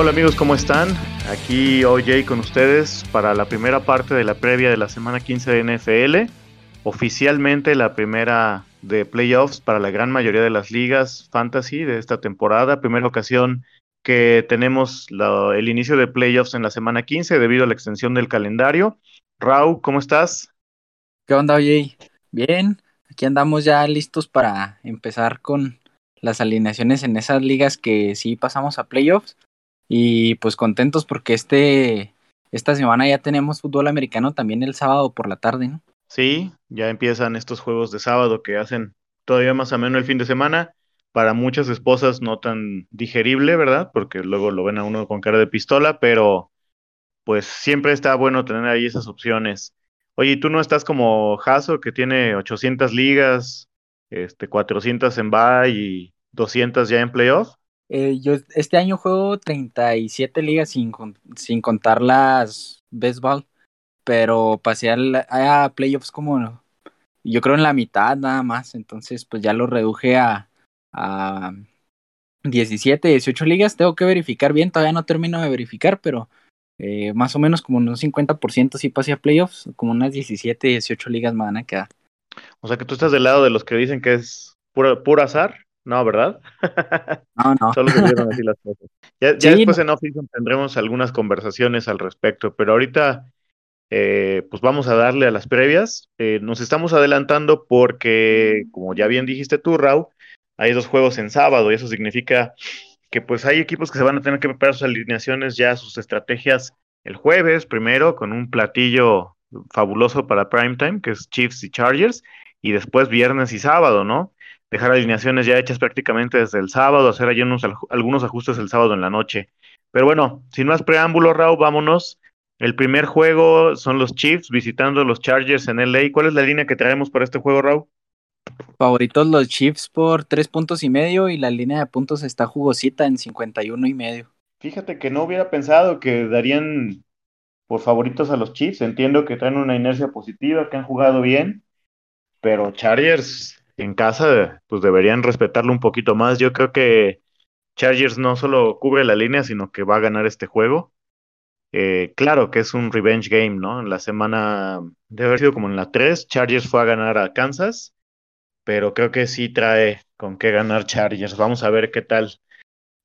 Hola amigos, ¿cómo están? Aquí OJ con ustedes para la primera parte de la previa de la semana 15 de NFL. Oficialmente la primera de playoffs para la gran mayoría de las ligas fantasy de esta temporada. Primera ocasión que tenemos el inicio de playoffs en la semana 15 debido a la extensión del calendario. Raúl, ¿cómo estás? ¿Qué onda, OJ? Bien, aquí andamos ya listos para empezar con las alineaciones en esas ligas que sí pasamos a playoffs y pues contentos porque este, esta semana ya tenemos fútbol americano también el sábado por la tarde, ¿no? Sí, ya empiezan estos juegos de sábado que hacen todavía más ameno el fin de semana. Para muchas esposas no tan digerible, ¿verdad? Porque luego lo ven a uno con cara de pistola, pero pues siempre está bueno tener ahí esas opciones. Oye, ¿tú no estás como Hasso que tiene 800 ligas, este, 400 en bye y 200 ya en playoff? Eh, yo este año juego 37 ligas sin, sin contar las baseball, pero pasé a, playoffs como yo creo en la mitad nada más, entonces pues ya lo reduje a, a 17, 18 ligas, tengo que verificar bien, todavía no termino de verificar, pero eh, más o menos como un 50% sí pasé a playoffs, como unas 17, 18 ligas me van a quedar. O sea que tú estás del lado de los que dicen que es puro, puro azar. No, ¿verdad? No, no. Solo se vieron así las cosas. Ya, después en off tendremos algunas conversaciones al respecto, pero ahorita eh, pues vamos a darle a las previas. Eh, nos estamos adelantando porque, como ya bien dijiste tú, Raúl, hay dos juegos en sábado y eso significa que pues hay equipos que se van a tener que preparar sus alineaciones ya, sus estrategias el jueves primero con un platillo fabuloso para primetime, que es Chiefs y Chargers, y después viernes y sábado, ¿no? Dejar alineaciones ya hechas prácticamente desde el sábado, hacer allí algunos ajustes el sábado en la noche. Pero bueno, sin más preámbulos, Raúl, vámonos. El primer juego son los Chiefs visitando los Chargers en LA. ¿Cuál es la línea que traemos para este juego, Raúl? Favoritos los Chiefs por tres puntos y medio y la línea de puntos está jugosita en 51 y medio. Fíjate que no hubiera pensado que darían por favoritos a los Chiefs. Entiendo que traen una inercia positiva, que han jugado bien, pero Chargers en casa, pues deberían respetarlo un poquito más. Yo creo que Chargers no solo cubre la línea, sino que va a ganar este juego. Eh, claro que es un revenge game, ¿no? En la semana, debe haber sido como en la 3, Chargers fue a ganar a Kansas, pero creo que sí trae con qué ganar Chargers. Vamos a ver qué tal,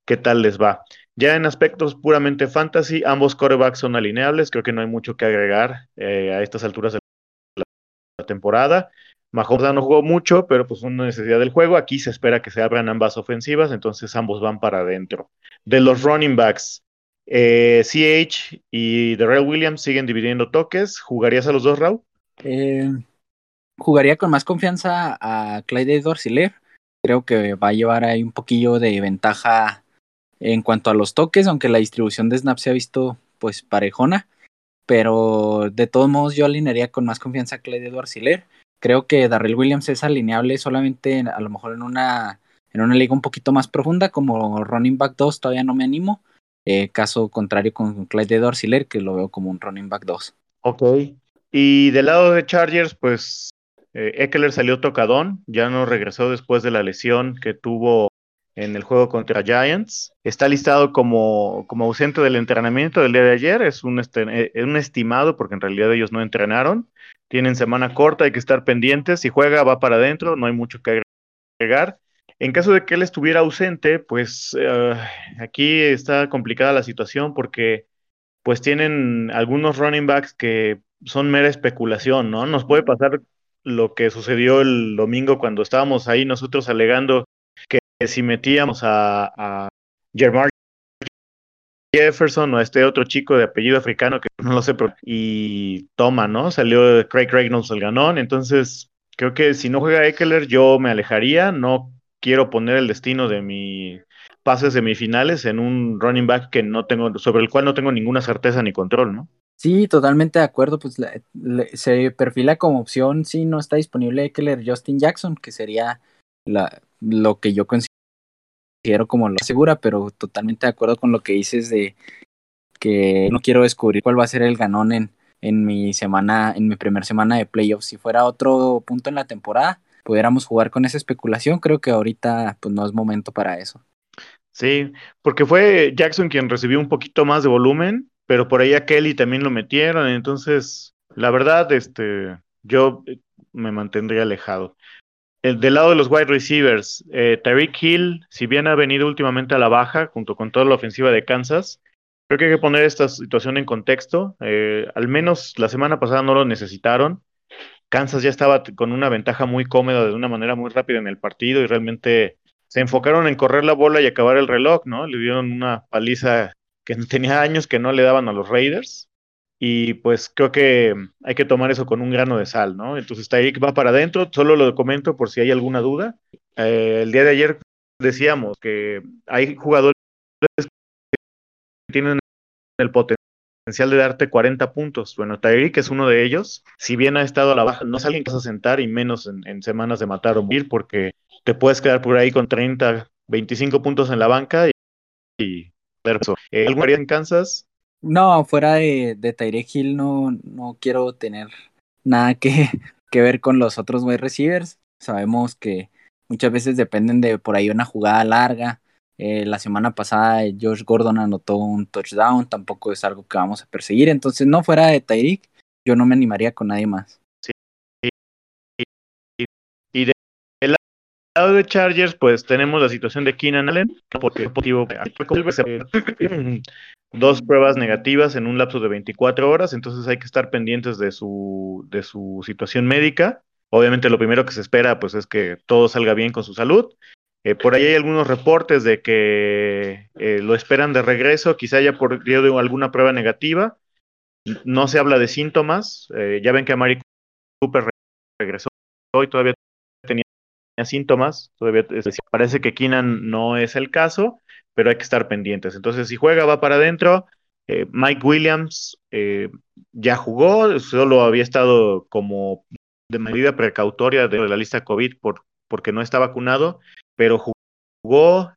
qué tal les va. Ya en aspectos puramente fantasy, ambos corebacks son alineables, creo que no hay mucho que agregar eh, a estas alturas de la temporada. Mahomes no jugó mucho, pero pues una necesidad del juego. Aquí se espera que se abran ambas ofensivas, entonces ambos van para adentro. De los running backs, eh, CH y Darrell Williams siguen dividiendo toques. ¿Jugarías a los dos, Raúl? Eh, jugaría con más confianza a Clyde Dorsiler. Creo que va a llevar ahí un poquillo de ventaja en cuanto a los toques, aunque la distribución de snaps se ha visto pues parejona. Pero de todos modos yo alinearía con más confianza a Clyde Edwards Creo que Darrell Williams es alineable solamente a lo mejor en una, en una liga un poquito más profunda, como running back 2 todavía no me animo. Eh, caso contrario con Clyde Dorsiler, que lo veo como un running back 2. Ok. Y del lado de Chargers, pues eh, Eckler salió tocadón, ya no regresó después de la lesión que tuvo en el juego contra Giants. Está listado como, como ausente del entrenamiento del día de ayer, es un, este, eh, un estimado porque en realidad ellos no entrenaron tienen semana corta, hay que estar pendientes. Si juega, va para adentro, no hay mucho que agregar. En caso de que él estuviera ausente, pues eh, aquí está complicada la situación porque pues tienen algunos running backs que son mera especulación, ¿no? Nos puede pasar lo que sucedió el domingo cuando estábamos ahí nosotros alegando que si metíamos a, a Jefferson o este otro chico de apellido africano que no lo sé, y toma, ¿no? Salió Craig Reynolds el ganón, entonces creo que si no juega Eckler yo me alejaría, no quiero poner el destino de mi pases semifinales en un running back que no tengo, sobre el cual no tengo ninguna certeza ni control, ¿no? Sí, totalmente de acuerdo, pues se perfila como opción si no está disponible Eckler Justin Jackson, que sería la, lo que yo considero como lo asegura, pero totalmente de acuerdo con lo que dices de que no quiero descubrir cuál va a ser el ganón en, en mi semana, en mi primera semana de playoffs. Si fuera otro punto en la temporada, pudiéramos jugar con esa especulación. Creo que ahorita pues no es momento para eso. Sí, porque fue Jackson quien recibió un poquito más de volumen, pero por ahí a Kelly también lo metieron, entonces, la verdad, este, yo me mantendría alejado. El, del lado de los wide receivers, eh, Tyreek Hill, si bien ha venido últimamente a la baja, junto con toda la ofensiva de Kansas, creo que hay que poner esta situación en contexto. Eh, al menos la semana pasada no lo necesitaron. Kansas ya estaba con una ventaja muy cómoda de una manera muy rápida en el partido y realmente se enfocaron en correr la bola y acabar el reloj, ¿no? Le dieron una paliza que tenía años que no le daban a los Raiders. Y pues creo que hay que tomar eso con un grano de sal, ¿no? Entonces Tyreek va para adentro, solo lo comento por si hay alguna duda. Eh, el día de ayer decíamos que hay jugadores que tienen el potencial de darte 40 puntos. Bueno, Tyreek es uno de ellos. Si bien ha estado a la baja, no es alguien que vas a sentar y menos en, semanas de matar o morir porque te puedes quedar por ahí con 30, 25 puntos en la banca y, y eh, ¿Algo haría en Kansas? No, fuera de, de Tyreek Hill no, no quiero tener nada que, que ver con los otros wide receivers. Sabemos que muchas veces dependen de por ahí una jugada larga. Eh, la semana pasada Josh Gordon anotó un touchdown, tampoco es algo que vamos a perseguir. Entonces, no fuera de Tyreek, yo no me animaría con nadie más. lado de Chargers, pues tenemos la situación de Keenan Allen, porque motivo dos pruebas negativas en un lapso de 24 horas, entonces hay que estar pendientes de su, de su situación médica. Obviamente lo primero que se espera pues es que todo salga bien con su salud. Eh, por ahí hay algunos reportes de que eh, lo esperan de regreso, quizá haya por de alguna prueba negativa. No se habla de síntomas. Eh, ya ven que a Cooper regresó y todavía síntomas, todavía parece que Keenan no es el caso, pero hay que estar pendientes. Entonces, si juega, va para adentro. Eh, Mike Williams eh, ya jugó, solo había estado como de medida precautoria de la lista COVID por, porque no está vacunado, pero jugó,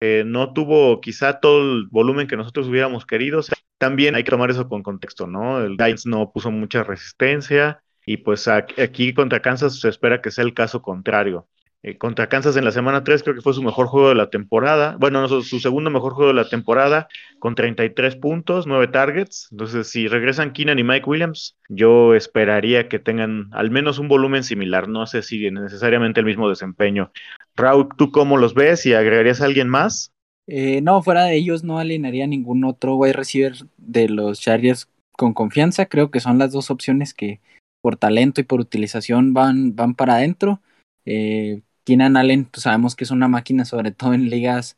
eh, no tuvo quizá todo el volumen que nosotros hubiéramos querido. también hay que tomar eso con contexto, ¿no? El Giants no puso mucha resistencia, y pues aquí contra Kansas se espera que sea el caso contrario. Eh, contra Kansas en la semana 3 creo que fue su mejor juego de la temporada. Bueno, su, segundo mejor juego de la temporada con 33 puntos, 9 targets. Entonces, si regresan Keenan y Mike Williams, yo esperaría que tengan al menos un volumen similar. No sé si necesariamente el mismo desempeño. Raúl, ¿tú cómo los ves y agregarías a alguien más? Eh, no, fuera de ellos no alinearía ningún otro wide receiver de los Chargers con confianza. Creo que son las dos opciones que por talento y por utilización van, van para adentro. Eh, Keenan Allen, pues sabemos que es una máquina, sobre todo en ligas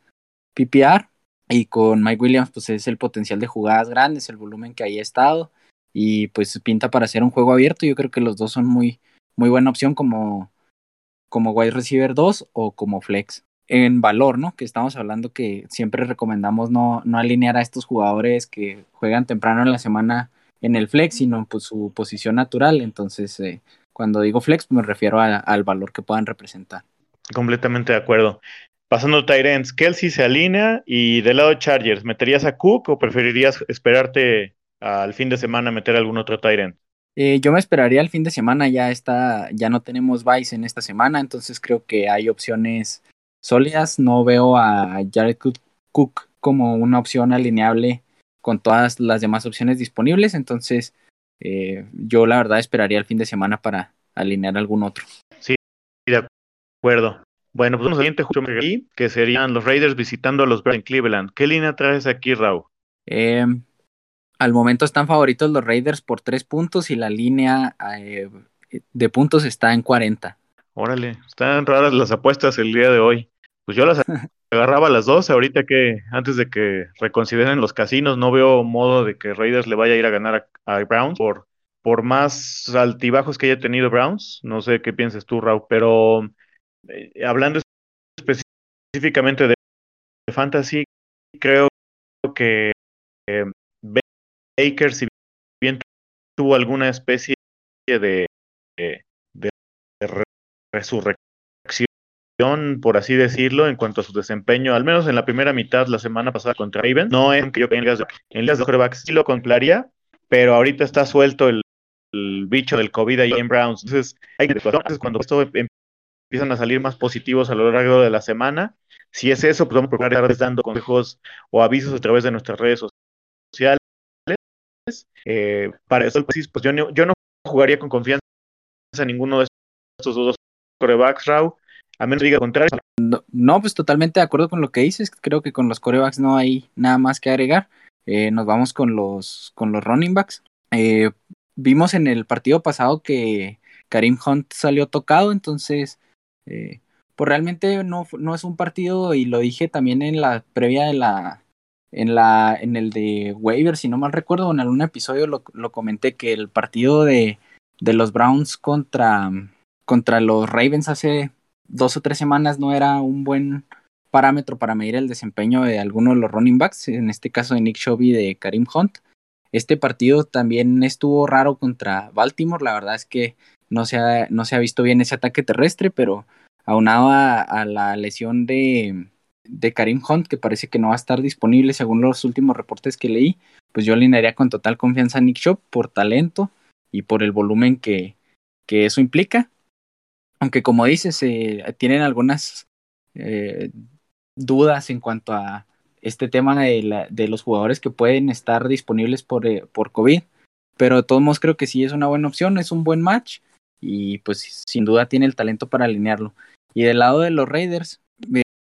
PPR. Y con Mike Williams, pues es el potencial de jugadas grandes, el volumen que haya estado. Y pues pinta para hacer un juego abierto. Yo creo que los dos son muy, muy buena opción como, como wide receiver 2 o como flex. En valor, ¿no? Que estamos hablando que siempre recomendamos no, no alinear a estos jugadores que juegan temprano en la semana en el flex, sino pues su posición natural. Entonces, eh, cuando digo flex, me refiero al valor que puedan representar. Completamente de acuerdo. Pasando a Tyrants, Kelsey se alinea y del lado de Chargers, ¿meterías a Cook o preferirías esperarte al fin de semana meter algún otro Tyrant? Eh, yo me esperaría al fin de semana, ya está, ya no tenemos Vice en esta semana, entonces creo que hay opciones sólidas. No veo a Jared Cook como una opción alineable con todas las demás opciones disponibles, entonces eh, yo la verdad esperaría el fin de semana para alinear algún otro. Acuerdo. Bueno, pues vamos al siguiente juego que serían los Raiders visitando a los Browns en Cleveland. ¿Qué línea traes aquí, Raúl? Eh, al momento están favoritos los Raiders por tres puntos y la línea eh, de puntos está en 40. Órale, están raras las apuestas el día de hoy. Pues yo las agarraba a las dos, ahorita que antes de que reconsideren los casinos, no veo modo de que Raiders le vaya a ir a ganar a, a Browns por, por más altibajos que haya tenido Browns. No sé qué piensas tú, Raúl, pero eh, hablando específicamente de, fantasy, creo que eh, Baker, si bien tuvo alguna especie de, de, resurrección, por así decirlo, en cuanto a su desempeño, al menos en la primera mitad la semana pasada contra Raven, no es que yo en las en las de sí lo compraría, pero ahorita está suelto el, bicho del COVID ahí en Browns. Entonces, hay que cuando esto empiezan a salir más positivos a lo largo de la semana. Si es eso, pues vamos a procurar dando consejos o avisos a través de nuestras redes sociales. Eh, para eso, pues, yo, no, yo no jugaría con confianza a ninguno de estos dos corebacks, Raw, a menos diga contrario. No, pues totalmente de acuerdo con lo que dices. Creo que con los corebacks no hay nada más que agregar. Eh, nos vamos con los, con los running backs. Eh, vimos en el partido pasado que Karim Hunt salió tocado, entonces, eh, pues realmente no, no es un partido, y lo dije también en la previa de la, en la, en el de waiver, si no mal recuerdo, en algún episodio lo, lo comenté que el partido de, de los Browns contra, contra los Ravens hace dos o tres semanas no era un buen parámetro para medir el desempeño de alguno de los running backs, en este caso de Nick Shelby de Karim Hunt. Este partido también estuvo raro contra Baltimore, la verdad es que no se ha, no se ha visto bien ese ataque terrestre, pero aunado a, la lesión de, de Karim Hunt, que parece que no va a estar disponible según los últimos reportes que leí, pues yo alinearía con total confianza a Nick Shop por talento y por el volumen que, que eso implica. Aunque como dices, eh, tienen algunas eh, dudas en cuanto a este tema de, la, de, los jugadores que pueden estar disponibles por, eh, por COVID. Pero de todos modos creo que sí es una buena opción, es un buen match y pues sin duda tiene el talento para alinearlo. Y del lado de los Raiders,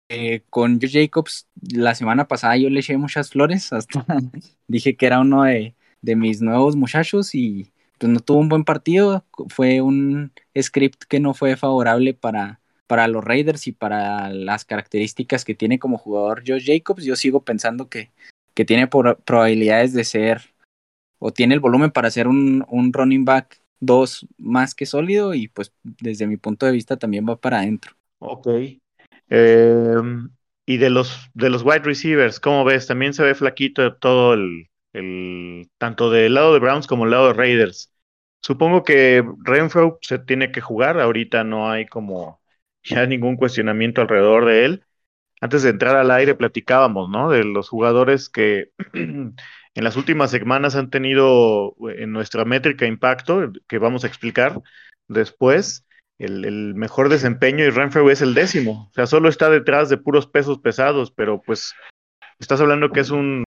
eh, con Joe Jacobs, la semana pasada yo le eché muchas flores, hasta dije que era uno de, de mis nuevos muchachos y pues no tuvo un buen partido, fue un script que no fue favorable para, para los Raiders y para las características que tiene como jugador Josh Jacobs. Yo sigo pensando que, que tiene probabilidades de ser o tiene el volumen para ser un, un running back 2 más que sólido y pues desde mi punto de vista también va para adentro. Ok. Em, y de los, de los wide receivers, ¿cómo ves? También se ve flaquito todo el, el, tanto del lado de Browns como del lado de Raiders. Supongo que Renfro se tiene que jugar, ahorita no hay como ya ningún cuestionamiento alrededor de él. Antes de entrar al aire platicábamos, ¿no? De los jugadores que en las últimas semanas han tenido en nuestra métrica impacto, que vamos a explicar después, el, mejor desempeño y Renfro es el décimo. O sea, solo está detrás de puros pesos pesados, pero pues estás hablando que es un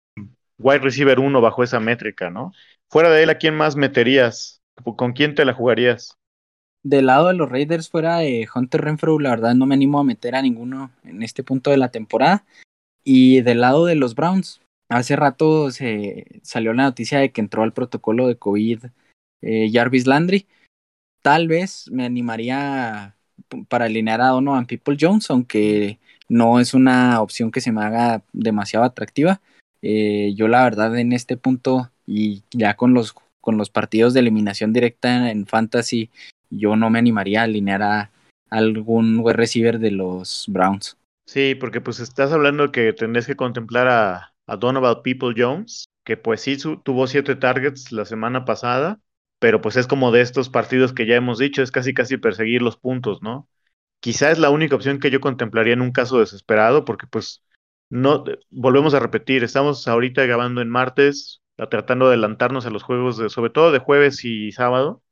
wide receiver uno bajo esa métrica, ¿no? Fuera de él, ¿a quién más meterías? ¿Con quién te la jugarías? Del lado de los Raiders, fuera de Hunter Renfro, la verdad no me animo a meter a ninguno en este punto de la temporada. Y del lado de los Browns, hace rato se salió la noticia de que entró al protocolo de COVID eh, Jarvis Landry. Tal vez me animaría para alinear a Donovan People Jones, aunque no es una opción que se me haga demasiado atractiva. Eh, yo la verdad en este punto y ya con los, con los partidos de eliminación directa en Fantasy, yo no me animaría a alinear a algún web receiver de los Browns. Sí, porque pues estás hablando que tendrías que contemplar a, a Donovan People Jones, que pues sí tuvo siete targets la semana pasada, pero pues es como de estos partidos que ya hemos dicho, es casi casi perseguir los puntos, ¿no? Quizá es la única opción que yo contemplaría en un caso desesperado, porque pues no, volvemos a repetir, estamos ahorita grabando en martes, tratando de adelantarnos a los juegos, sobre todo de jueves y sábado.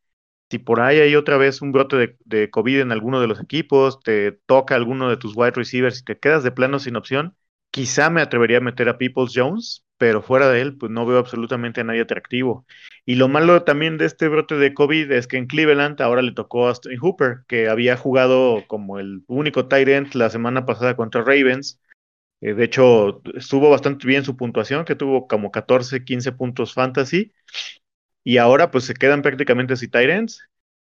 Si por ahí hay otra vez un brote de, COVID en alguno de los equipos, te toca alguno de tus wide receivers y te quedas de plano sin opción, quizá me atrevería a meter a Peoples Jones, pero fuera de él, pues no veo absolutamente a nadie atractivo. Y lo malo también de este brote de COVID es que en Cleveland ahora le tocó a Austin Hooper, que había jugado como el único tight la semana pasada contra Ravens eh, de hecho, estuvo bastante bien su puntuación, que tuvo como 14, 15 puntos fantasy. Y ahora pues se quedan prácticamente así Titans.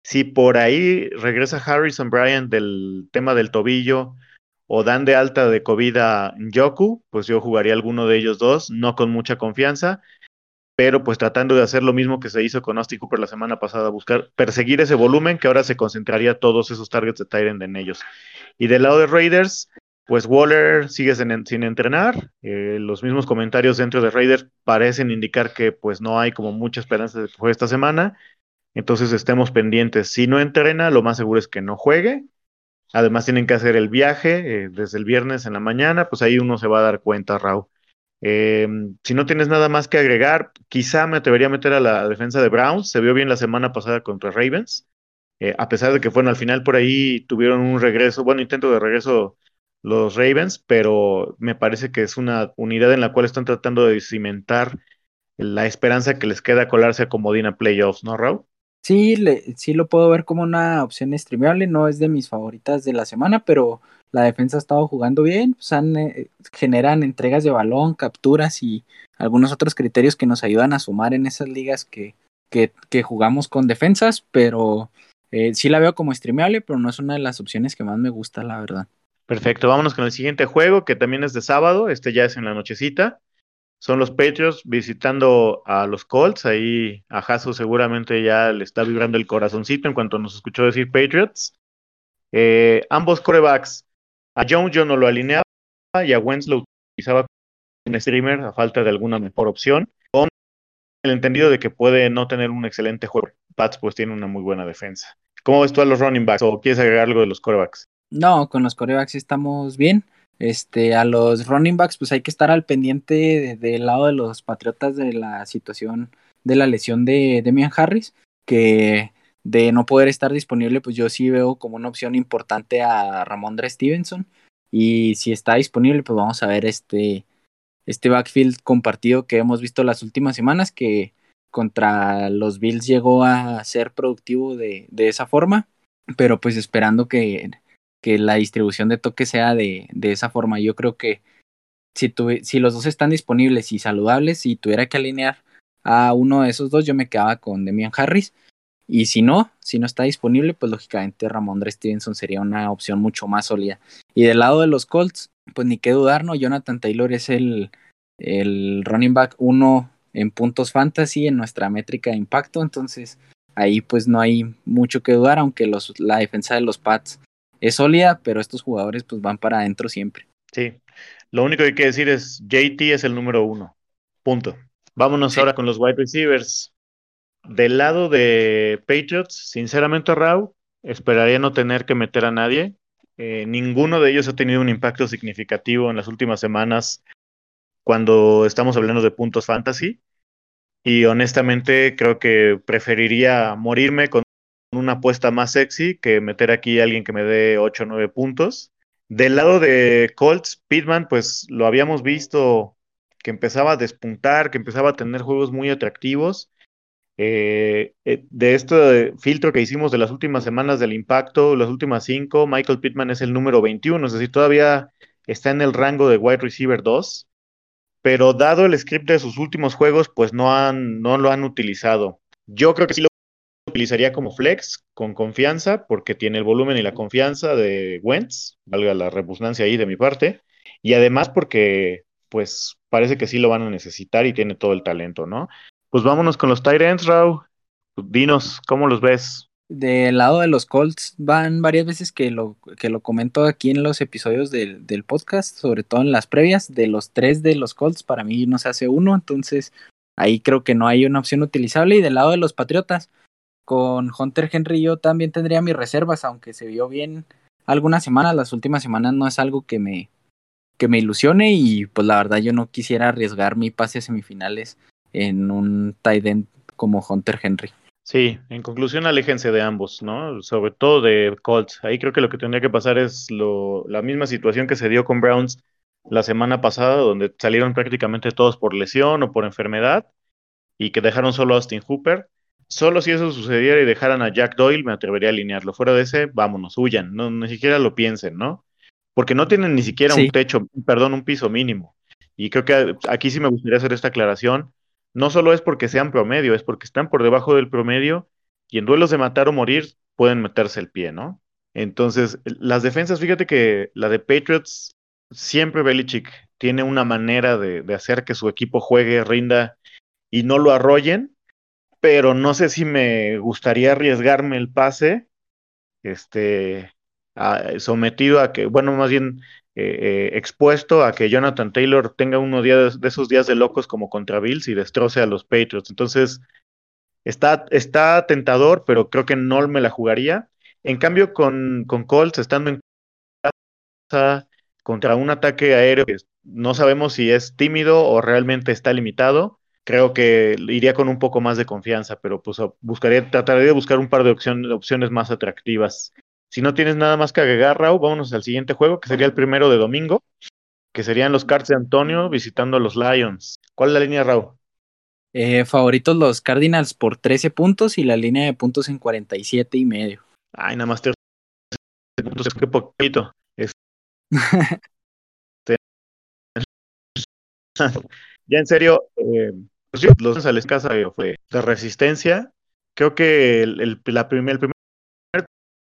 Si por ahí regresa Harrison Bryant del tema del tobillo o dan de alta de COVID a Yoku, pues yo jugaría alguno de ellos dos, no con mucha confianza, pero pues tratando de hacer lo mismo que se hizo con Austin Cooper la semana pasada, buscar perseguir ese volumen que ahora se concentraría todos esos targets de Tyrant en ellos. Y del lado de Raiders, pues Waller sigue sin, entrenar. Eh, los mismos comentarios dentro de Raiders parecen indicar que pues no hay como mucha esperanza de que juegue esta semana. Entonces estemos pendientes. Si no entrena, lo más seguro es que no juegue. Además tienen que hacer el viaje eh, desde el viernes en la mañana, pues ahí uno se va a dar cuenta, Raúl. Eh, si no tienes nada más que agregar, quizá me atrevería a meter a la defensa de Browns. Se vio bien la semana pasada contra Ravens. Eh, a pesar de que, bueno, al final por ahí tuvieron un regreso, bueno, intento de regreso los Ravens, pero me parece que es una unidad en la cual están tratando de cimentar la esperanza que les queda colarse a comodina playoffs, ¿no, Raúl? Sí, le, sí lo puedo ver como una opción streamable, no es de mis favoritas de la semana, pero la defensa ha estado jugando bien, pues eh, generan entregas de balón, capturas y algunos otros criterios que nos ayudan a sumar en esas ligas que, que, jugamos con defensas, pero eh, sí la veo como streamable, pero no es una de las opciones que más me gusta, la verdad. Perfecto, vámonos con el siguiente juego, que también es de sábado, este ya es en la nochecita. Son los Patriots visitando a los Colts. Ahí a Jaso seguramente ya le está vibrando el corazoncito en cuanto nos escuchó decir Patriots. Eh, ambos corebacks, a Jones yo no lo alineaba y a Wentz lo utilizaba como streamer a falta de alguna mejor opción el entendido de que puede no tener un excelente juego. Pats pues tiene una muy buena defensa. ¿Cómo ves tú a los running backs o quieres agregar algo de los corebacks? No, con los corebacks estamos bien. Este, a los running backs, pues hay que estar al pendiente del lado de los Patriotas de la situación de la lesión de Demian Harris, que de no poder estar disponible, pues yo sí veo como una opción importante a Ramondre Stevenson. Y si está disponible, pues vamos a ver este este backfield compartido que hemos visto las últimas semanas, que contra los Bills llegó a ser productivo de, de esa forma, pero pues esperando que, que la distribución de toque sea de, de esa forma. Yo creo que si, si los dos están disponibles y saludables, y tuviera que alinear a uno de esos dos, yo me quedaba con Demian Harris. Y si no, si no está disponible, pues lógicamente Ramondre Stevenson sería una opción mucho más sólida. Y del lado de los Colts, pues ni qué dudar, ¿no? Jonathan Taylor es el, el running back 1 en puntos fantasy en nuestra métrica de impacto, entonces ahí pues no hay mucho que dudar, aunque los, la defensa de los Pats es sólida, pero estos jugadores pues van para adentro siempre. Sí, lo único que hay que decir es JT es el número uno, punto. Vámonos ahora con los wide receivers. Del lado de Patriots, sinceramente, Raúl, esperaría no tener que meter a nadie. Eh, ninguno de ellos ha tenido un impacto significativo en las últimas semanas cuando estamos hablando de puntos fantasy. Y honestamente creo que preferiría morirme con una apuesta más sexy que meter aquí a alguien que me dé 8 o 9 puntos. Del lado de Colts, Pitman, pues lo habíamos visto que empezaba a despuntar, que empezaba a tener juegos muy atractivos. Eh, eh, de este filtro que hicimos de las últimas semanas del impacto, las últimas cinco, Michael Pittman es el número 21, es decir, todavía está en el rango de wide receiver 2, pero dado el script de sus últimos juegos, pues no, han, no lo han utilizado. Yo creo que sí lo utilizaría como flex, con confianza, porque tiene el volumen y la confianza de Wentz, valga la repugnancia ahí de mi parte, y además porque, pues, parece que sí lo van a necesitar y tiene todo el talento, ¿no? Pues vámonos con los Tyrants, Raw. Dinos, ¿cómo los ves? Del lado de los Colts van varias veces que lo, que lo comento aquí en los episodios del, del podcast, sobre todo en las previas, de los tres de los Colts, para mí no se hace uno, entonces ahí creo que no hay una opción utilizable. Y del lado de los Patriotas, con Hunter Henry yo también tendría mis reservas, aunque se vio bien algunas semanas, las últimas semanas no es algo que me, que me ilusione y pues la verdad yo no quisiera arriesgar mi pase a semifinales en un tight end como Hunter Henry. Sí, en conclusión, aléjense de ambos, ¿no? Sobre todo de Colts. Ahí creo que lo que tendría que pasar es lo, la misma situación que se dio con Browns la semana pasada, donde salieron prácticamente todos por lesión o por enfermedad y que dejaron solo a Austin Hooper. Solo si eso sucediera y dejaran a Jack Doyle, me atrevería a alinearlo. Fuera de ese, vámonos, huyan, no, ni siquiera lo piensen, ¿no? Porque no tienen ni siquiera un techo, perdón, un piso mínimo. Y creo que aquí sí me gustaría hacer esta aclaración no solo es porque sean promedio, es porque están por debajo del promedio y en duelos de matar o morir pueden meterse el pie, ¿no? Entonces, las defensas, fíjate que la de Patriots, siempre Belichick tiene una manera de, de hacer que su equipo juegue, rinda y no lo arrollen, pero no sé si me gustaría arriesgarme el pase, este, sometido a que, bueno, más bien eh, eh, expuesto a que Jonathan Taylor tenga uno de, esos días de locos como contra Bills y destroce a los Patriots. Entonces, está, está tentador, pero creo que no me la jugaría. En cambio, con, con Colts, estando en casa contra un ataque aéreo que no sabemos si es tímido o realmente está limitado, creo que iría con un poco más de confianza, pero pues buscaría, trataría de buscar un par de opciones, opciones más atractivas. Si no tienes nada más que agregar, Raúl, vámonos al siguiente juego, que sería el primero de domingo, que serían los Cards de Antonio visitando a los Lions. ¿Cuál es la línea, Raúl? Eh, favoritos los Cardinals por 13 puntos y la línea de puntos en 47 y medio. Ay, nada más 13 puntos, qué poquito. ya en serio, eh, pues los a la escasa fue de resistencia. Creo que el, la primer, el primer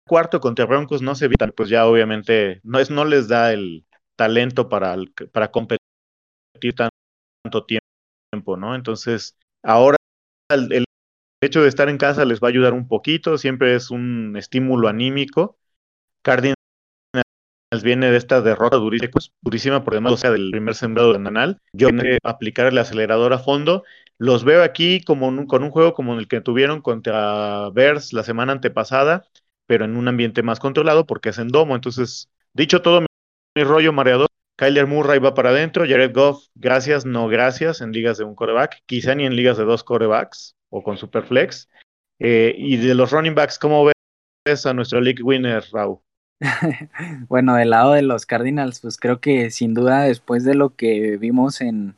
cuarto contra Broncos no se evitan, pues ya obviamente no, es, no les da el talento para, para competir tanto tiempo, ¿no? Entonces, ahora el, el hecho de estar en casa les va a ayudar un poquito, siempre es un estímulo anímico. Cardinals viene de esta derrota durísima, durísima por demás, o sea, del primer sembrado de Nanal. Yo que aplicar el acelerador a fondo. Los veo aquí como con un juego como el que tuvieron contra Bears la semana antepasada, pero en un ambiente más controlado porque es en domo. Entonces, dicho todo, mi, rollo mareador, Kyler Murray va para adentro, Jared Goff, gracias, no gracias, en ligas de un coreback, quizá ni en ligas de dos corebacks o con Superflex. Eh, y de los running backs, ¿cómo ves a nuestro league winner, Raúl? bueno, del lado de los Cardinals, pues creo que sin duda después de lo que vimos en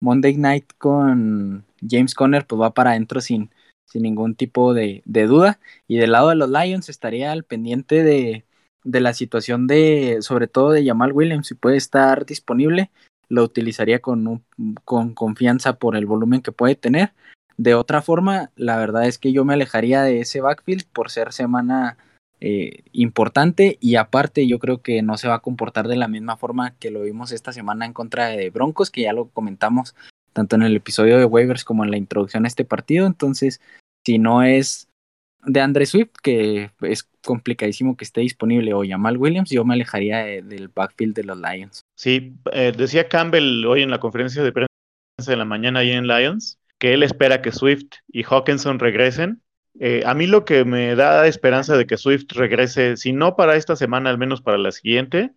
Monday Night con James Conner, pues va para adentro sin, sin ningún tipo de, duda. Y del lado de los Lions estaría al pendiente de, de la situación de, sobre todo de Jamal Williams, si puede estar disponible, lo utilizaría con, con confianza por el volumen que puede tener. De otra forma, la verdad es que yo me alejaría de ese backfield por ser semana eh, importante y aparte yo creo que no se va a comportar de la misma forma que lo vimos esta semana en contra de Broncos, que ya lo comentamos tanto en el episodio de waivers como en la introducción a este partido. Entonces, si no es de Andre Swift, que es complicadísimo que esté disponible, o Jamal Williams, yo me alejaría del backfield de los Lions. Sí, eh, decía Campbell hoy en la conferencia de prensa de la mañana ahí en Lions que él espera que Swift y Hawkinson regresen eh, a mí lo que me da esperanza de que Swift regrese, si no para esta semana, al menos para la siguiente,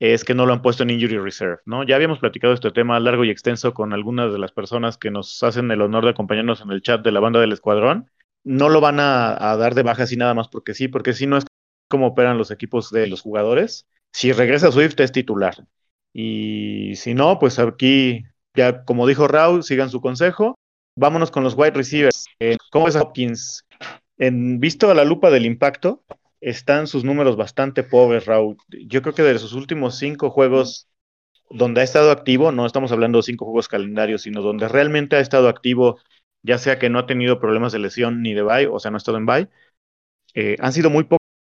es que no lo han puesto en Injury Reserve, ¿no? Ya habíamos platicado este tema largo y extenso con algunas de las personas que nos hacen el honor de acompañarnos en el chat de la banda del escuadrón. No lo van a, dar de baja así nada más porque sí, porque si no es como operan los equipos de los jugadores. Si regresa Swift es titular. Y si no, pues aquí, ya como dijo Raúl, sigan su consejo. Vámonos con los wide receivers. Eh, ¿Cómo es Hopkins? En, visto a la lupa del impacto, están sus números bastante pobres, Raúl. Yo creo que de sus últimos cinco juegos donde ha estado activo, no estamos hablando de cinco juegos calendarios, sino donde realmente ha estado activo, ya sea que no ha tenido problemas de lesión ni de bye, o sea, no ha estado en bye, eh, han sido muy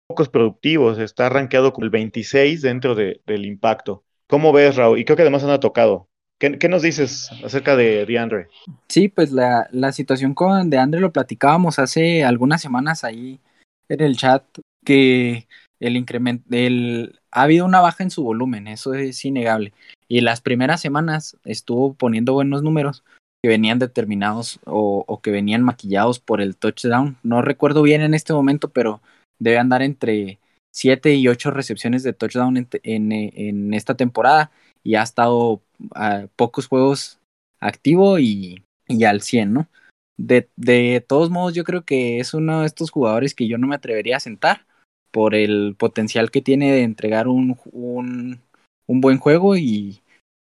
pocos productivos. Está rankeado con el 26 dentro del impacto. ¿Cómo ves, Raúl? Y creo que además han tocado. ¿Qué, nos dices acerca de DeAndre? Sí, pues la, situación con DeAndre lo platicábamos hace algunas semanas ahí en el chat, que el incremento, el, ha habido una baja en su volumen, eso es innegable. Y las primeras semanas estuvo poniendo buenos números que venían determinados o, que venían maquillados por el touchdown. No recuerdo bien en este momento, pero debe andar entre 7 y 8 recepciones de touchdown en esta temporada y ha estado pocos juegos activo y, al 100, ¿no? De, de, todos modos, yo creo que es uno de estos jugadores que yo no me atrevería a sentar por el potencial que tiene de entregar un, un, un buen juego y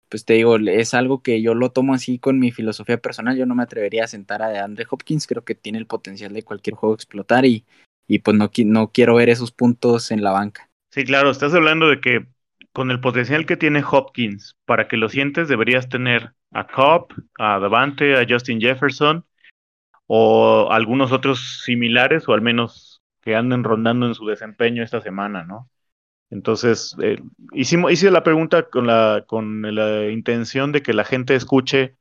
pues te digo, es algo que yo lo tomo así con mi filosofía personal, yo no me atrevería a sentar a Andre Hopkins, creo que tiene el potencial de cualquier juego explotar y, y pues no, no quiero ver esos puntos en la banca. Sí, claro, estás hablando de que con el potencial que tiene Hopkins, para que lo sientes, deberías tener a Cobb, a Davante, a Justin Jefferson o algunos otros similares o al menos que anden rondando en su desempeño esta semana, ¿no? Entonces, eh, hicimos, hice la pregunta con la, con la intención de que la gente escuche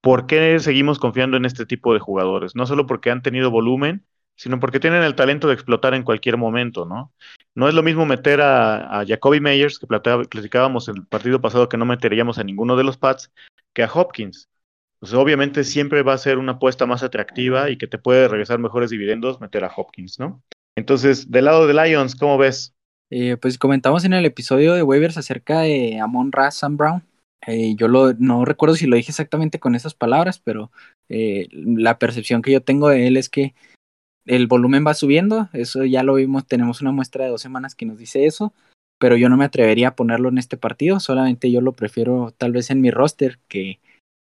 por qué seguimos confiando en este tipo de jugadores. No solo porque han tenido volumen, sino porque tienen el talento de explotar en cualquier momento, ¿no? No es lo mismo meter a, Jacoby Meyers, que platicábamos el partido pasado que no meteríamos a ninguno de los Pats, que a Hopkins. Pues obviamente siempre va a ser una apuesta más atractiva y que te puede regresar mejores dividendos meter a Hopkins, ¿no? Entonces, del lado de Lions, ¿cómo ves? Eh, pues comentamos en el episodio de waivers acerca de Amon Ra Sam Brown, Eh, yo lo, no recuerdo si lo dije exactamente con esas palabras, pero eh, la percepción que yo tengo de él es que el volumen va subiendo, eso ya lo vimos, tenemos una muestra de dos semanas que nos dice eso, pero yo no me atrevería a ponerlo en este partido, solamente yo lo prefiero tal vez en mi roster que,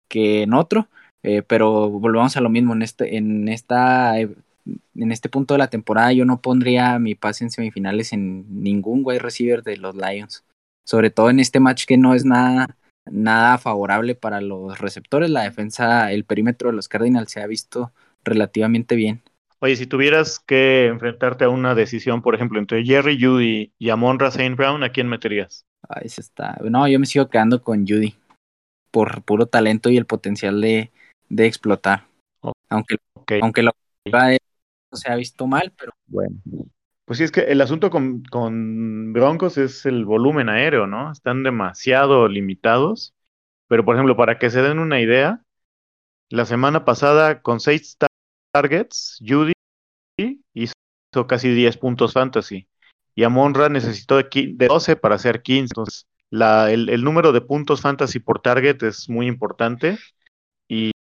que en otro, eh, pero volvamos a lo mismo, en este, en esta en este punto de la temporada yo no pondría mi pase en semifinales en ningún wide receiver de los Lions, sobre todo en este match que no es nada nada favorable para los receptores, la defensa, el perímetro de los Cardinals se ha visto relativamente bien. Oye, si tuvieras que enfrentarte a una decisión, por ejemplo, entre Jerry Judy y Amonra St. Brown, ¿a quién meterías? Ahí se está. No, yo me sigo quedando con Judy por puro talento y el potencial de, de explotar. Aunque, aunque lo se ha visto mal, pero bueno. Pues sí, es que el asunto con, con Broncos es el volumen aéreo, ¿no? Están demasiado limitados. Pero, por ejemplo, para que se den una idea, la semana pasada con seis targets, Judy hizo casi 10 puntos fantasy. Y Amonra necesitó de, 12 para hacer 15. Entonces, la, el, número de puntos fantasy por target es muy importante. Y,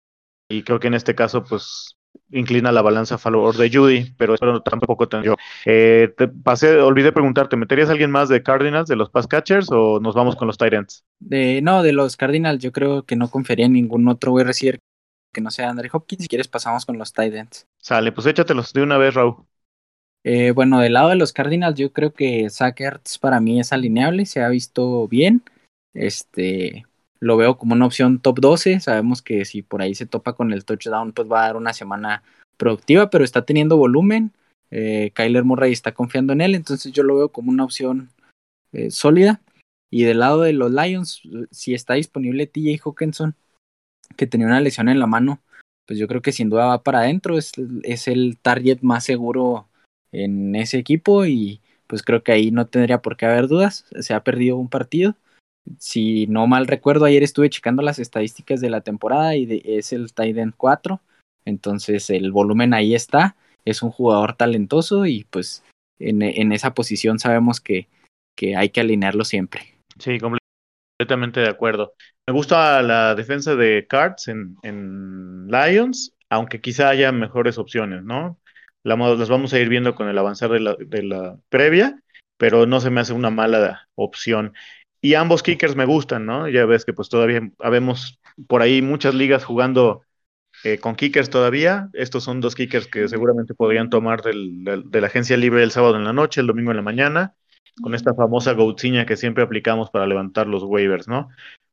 creo que en este caso, pues, inclina la balanza a favor de Judy, pero tampoco yo. Eh, te pasé, olvidé preguntarte, ¿meterías a alguien más de Cardinals, de los pass catchers, o nos vamos con los Tyrants? De, no, de los Cardinals, yo creo que no confiaría en ningún otro wide receiver que no sea Andre Hopkins. Si quieres, pasamos con los Titans. Sale, pues échatelos de una vez, Raúl. Eh, bueno, del lado de los Cardinals, yo creo que Sackers para mí es alineable, se ha visto bien. Este, lo veo como una opción top 12. Sabemos que si por ahí se topa con el touchdown, pues va a dar una semana productiva, pero está teniendo volumen. Eh, Kyler Murray está confiando en él, entonces yo lo veo como una opción eh, sólida. Y del lado de los Lions, si está disponible TJ Hawkinson, que tenía una lesión en la mano, pues yo creo que sin duda va para adentro, es, es el target más seguro en ese equipo y pues creo que ahí no tendría por qué haber dudas, se ha perdido un partido. Si no mal recuerdo, ayer estuve checando las estadísticas de la temporada y es el Titan 4, entonces el volumen ahí está, es un jugador talentoso y pues en, en esa posición sabemos que, que hay que alinearlo siempre. Sí, completamente de acuerdo. Me gusta la defensa de Cards en, Lions, aunque quizá haya mejores opciones, ¿no? las vamos a ir viendo con el avanzar de la, de la previa, pero no se me hace una mala opción. Y ambos kickers me gustan, ¿no? Ya ves que pues todavía habemos por ahí muchas ligas jugando eh, con kickers todavía. Estos son dos kickers que seguramente podrían tomar del, de la agencia libre el sábado en la noche, el domingo en la mañana, con esta famosa goutziña que siempre aplicamos para levantar los waivers, ¿no?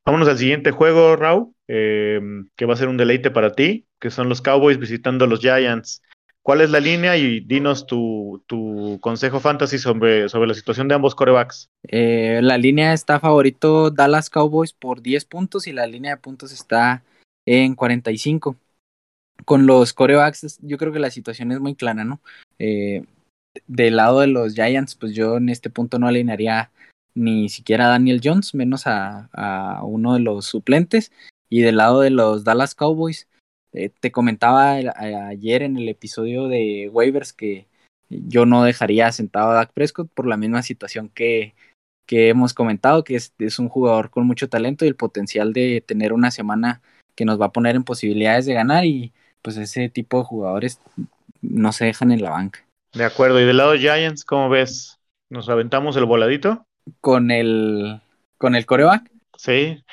Vámonos al siguiente juego, Raúl, eh, que va a ser un deleite para ti, que son los Cowboys visitando a los Giants. ¿Cuál es la línea? Y dinos tu, tu consejo fantasy sobre, sobre la situación de ambos corebacks. Eh, la línea está favorito Dallas Cowboys por 10 puntos y la línea de puntos está en 45. Con los corebacks, yo creo que la situación es muy clara, ¿no? Eh, del lado de los Giants, pues yo en este punto no alinearía ni siquiera a Daniel Jones, menos a, uno de los suplentes. Y del lado de los Dallas Cowboys, eh, te comentaba ayer en el episodio de waivers que yo no dejaría sentado a Dak Prescott por la misma situación que, hemos comentado, que es, un jugador con mucho talento y el potencial de tener una semana que nos va a poner en posibilidades de ganar y pues ese tipo de jugadores no se dejan en la banca. De acuerdo, y del lado de Giants, ¿cómo ves? ¿Nos aventamos el voladito? con el con el coreback. Sí.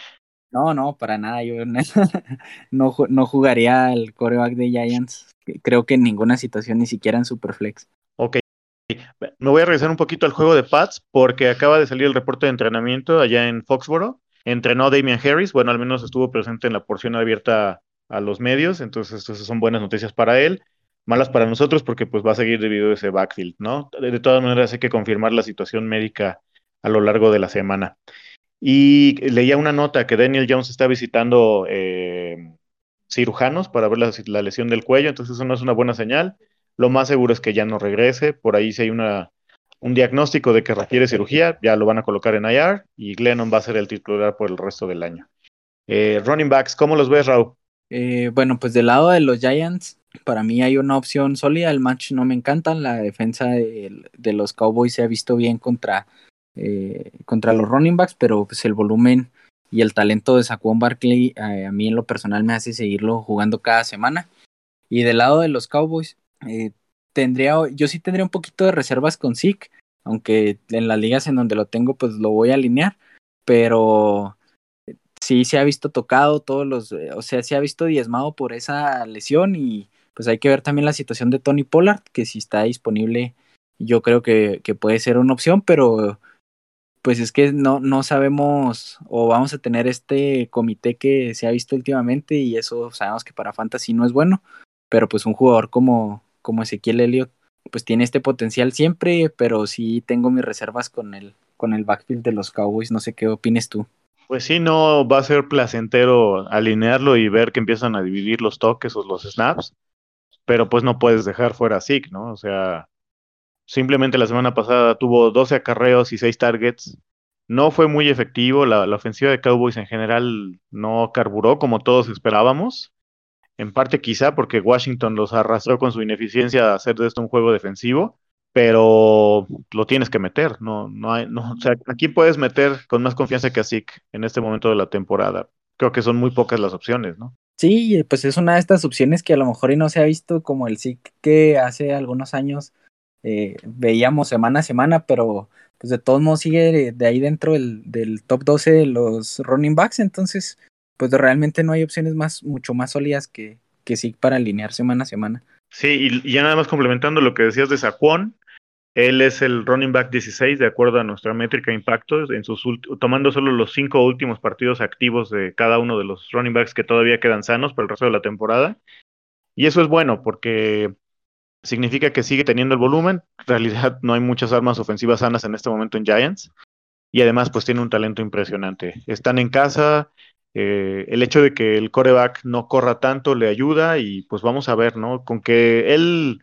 No, no, para nada. Yo no, no jugaría el coreback de Giants. Creo que en ninguna situación, ni siquiera en Superflex. Ok. Me voy a regresar un poquito al juego de Pats porque acaba de salir el reporte de entrenamiento allá en Foxboro. Entrenó Damian Harris, bueno, al menos estuvo presente en la porción abierta a los medios, entonces esas son buenas noticias para él malas para nosotros porque pues va a seguir debido a ese backfield, ¿no? De, todas maneras hay que confirmar la situación médica a lo largo de la semana. Y leía una nota que Daniel Jones está visitando eh, cirujanos para ver la, lesión del cuello, entonces eso no es una buena señal. Lo más seguro es que ya no regrese. Por ahí si hay una, un diagnóstico de que requiere cirugía, ya lo van a colocar en IR y Glennon va a ser el titular por el resto del año. Eh, running backs, ¿cómo los ves, Raúl? Eh, bueno, pues del lado de los Giants, para mí hay una opción sólida. El match no me encanta. La defensa de, los Cowboys se ha visto bien contra eh, contra los running backs, pero pues el volumen y el talento de Saquon Barkley eh, a mí en lo personal me hace seguirlo jugando cada semana. Y del lado de los Cowboys, eh, tendría, yo sí tendría un poquito de reservas con Zeke, aunque en las ligas en donde lo tengo pues lo voy a alinear, pero sí se ha visto tocado todos los, o sea, se ha visto diezmado por esa lesión y pues hay que ver también la situación de Tony Pollard, que si está disponible yo creo que, que puede ser una opción, pero pues es que no, no sabemos o vamos a tener este comité que se ha visto últimamente y eso sabemos que para Fantasy no es bueno, pero pues un jugador como, como Ezequiel Elliott pues tiene este potencial siempre, pero sí tengo mis reservas con el, con el backfield de los Cowboys, no sé qué opines tú. Pues sí, no va a ser placentero alinearlo y ver que empiezan a dividir los toques o los snaps, pero pues no puedes dejar fuera a Zeke, ¿no? O sea, Simplemente la semana pasada tuvo 12 acarreos y 6 targets. No fue muy efectivo. La, ofensiva de Cowboys en general no carburó como todos esperábamos. En parte quizá porque Washington los arrastró con su ineficiencia a hacer de esto un juego defensivo, pero lo tienes que meter. No, no hay, no, o sea, aquí puedes meter con más confianza que a Zeke en este momento de la temporada. Creo que son muy pocas las opciones, ¿no? Sí, pues es una de estas opciones que a lo mejor y no se ha visto como el Zeke que hace algunos años eh, veíamos semana a semana, pero pues de todos modos sigue de, ahí dentro del, del, top 12 de los running backs, entonces pues realmente no hay opciones más, mucho más sólidas que, que sí para alinear semana a semana. Sí, y, ya nada más complementando lo que decías de Saquon, él es el running back 16 de acuerdo a nuestra métrica impacto, en sus tomando solo los cinco últimos partidos activos de cada uno de los running backs que todavía quedan sanos para el resto de la temporada. Y eso es bueno porque significa que sigue teniendo el volumen. En realidad no hay muchas armas ofensivas sanas en este momento en Giants. Y además, pues tiene un talento impresionante. Están en casa. Eh, el hecho de que el coreback no corra tanto le ayuda y pues vamos a ver, ¿no? Con que él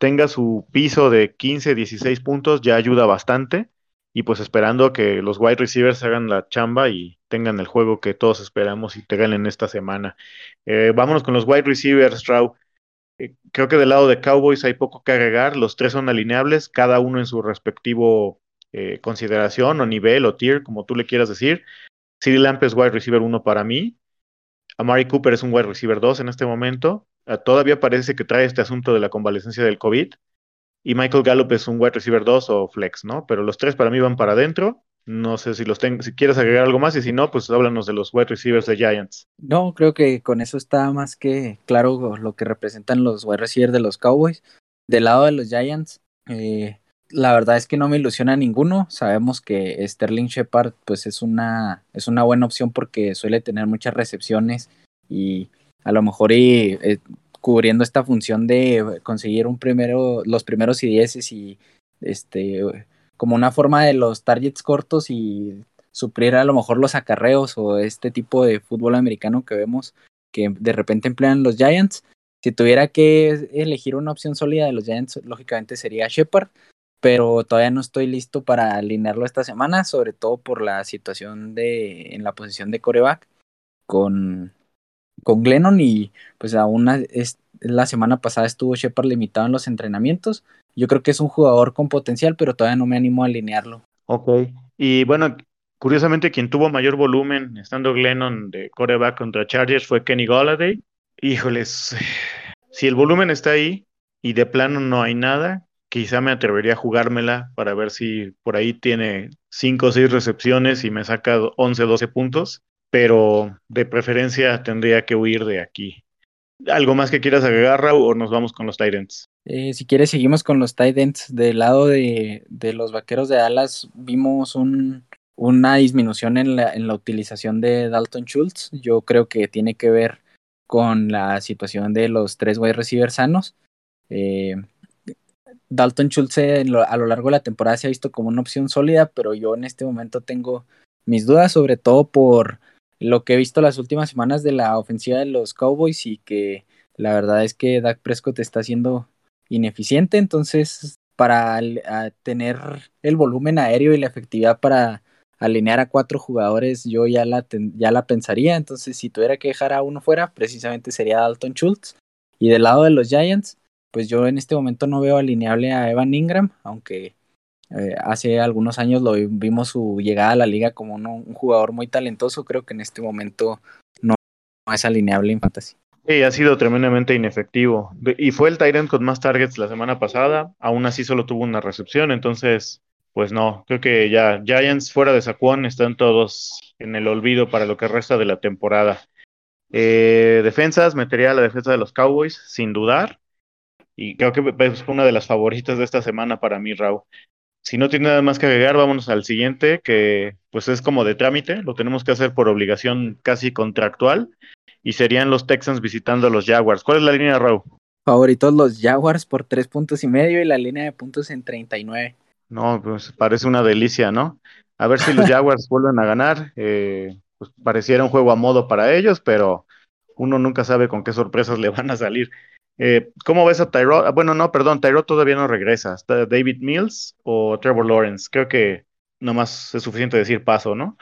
tenga su piso de 15, 16 puntos ya ayuda bastante. Y pues esperando que los wide receivers hagan la chamba y tengan el juego que todos esperamos y te ganen esta semana. Eh, vámonos con los wide receivers, Strau. Eh, creo que del lado de Cowboys hay poco que agregar. Los tres son alineables, cada uno en su respectivo eh, consideración o nivel o tier, como tú le quieras decir. CD Lamp es wide receiver 1 para mí. Amari Cooper es un wide receiver 2 en este momento. Ah, todavía parece que trae este asunto de la convalescencia del COVID. Y Michael Gallup es un wide receiver 2 o flex, ¿no? Pero los tres para mí van para adentro. No sé si los tengo, si quieres agregar algo más y si no, pues háblanos de los wide receivers de Giants. No, creo que con eso está más que claro lo que representan los wide receivers de los Cowboys. Del lado de los Giants, eh, la verdad es que no me ilusiona ninguno. Sabemos que Sterling Shepard pues es una, es una buena opción porque suele tener muchas recepciones y a lo mejor y, eh, cubriendo esta función de conseguir un primero, los primeros IDS y este como una forma de los targets cortos y suplir a lo mejor los acarreos o este tipo de fútbol americano que vemos que de repente emplean los Giants. Si tuviera que elegir una opción sólida de los Giants, lógicamente sería Shepard, pero todavía no estoy listo para alinearlo esta semana, sobre todo por la situación de en la posición de coreback con, con Glennon y pues aún es, la semana pasada estuvo Shepard limitado en los entrenamientos, yo creo que es un jugador con potencial, pero todavía no me animo a alinearlo. Ok. Y bueno, curiosamente quien tuvo mayor volumen estando Glennon de coreback contra Chargers fue Kenny Golladay. Híjoles, si el volumen está ahí y de plano no hay nada, quizá me atrevería a jugármela para ver si por ahí tiene 5 o 6 recepciones y me saca 11 o 12 puntos, pero de preferencia tendría que huir de aquí. ¿Algo más que quieras agregar, Raúl, o nos vamos con los Titans? Eh, si quieres, seguimos con los Titans. Del lado de, de los vaqueros de Dallas, vimos un, una disminución en la, en la utilización de Dalton Schultz. Yo creo que tiene que ver con la situación de los tres wide receivers sanos. Eh, Dalton Schultz a lo largo de la temporada se ha visto como una opción sólida, pero yo en este momento tengo mis dudas, sobre todo por lo que he visto las últimas semanas de la ofensiva de los Cowboys y que la verdad es que Dak Prescott está haciendo ineficiente, entonces para tener el volumen aéreo y la efectividad para alinear a cuatro jugadores, yo ya la, ya la pensaría, entonces si tuviera que dejar a uno fuera, precisamente sería Dalton Schultz. Y del lado de los Giants, pues yo en este momento no veo alineable a Evan Ingram, aunque Eh, hace algunos años lo vimos su llegada a la liga como un jugador muy talentoso. Creo que en este momento no, es alineable en fantasy. Sí, ha sido tremendamente inefectivo. Y fue el Tyrant con más targets la semana pasada. Aún así solo tuvo una recepción. Entonces, pues no, creo que ya Giants fuera de Saquon están todos en el olvido para lo que resta de la temporada. Eh, defensas, metería la defensa de los Cowboys, sin dudar. Y creo que es una de las favoritas de esta semana para mí, Raúl. Si no tiene nada más que agregar, vámonos al siguiente, que pues es como de trámite, lo tenemos que hacer por obligación casi contractual, y serían los Texans visitando a los Jaguars. ¿Cuál es la línea, Raúl? Favoritos los Jaguars por tres puntos y medio y la línea de puntos en 39. No, pues parece una delicia, ¿no? A ver si los Jaguars vuelven a ganar. Eh, pues pareciera un juego a modo para ellos, pero uno nunca sabe con qué sorpresas le van a salir. Eh, ¿Cómo ves a Tyrod? Ah, bueno, no, perdón, Tyrod todavía no regresa. ¿Está David Mills o Trevor Lawrence? Creo que nomás es suficiente decir paso, ¿no?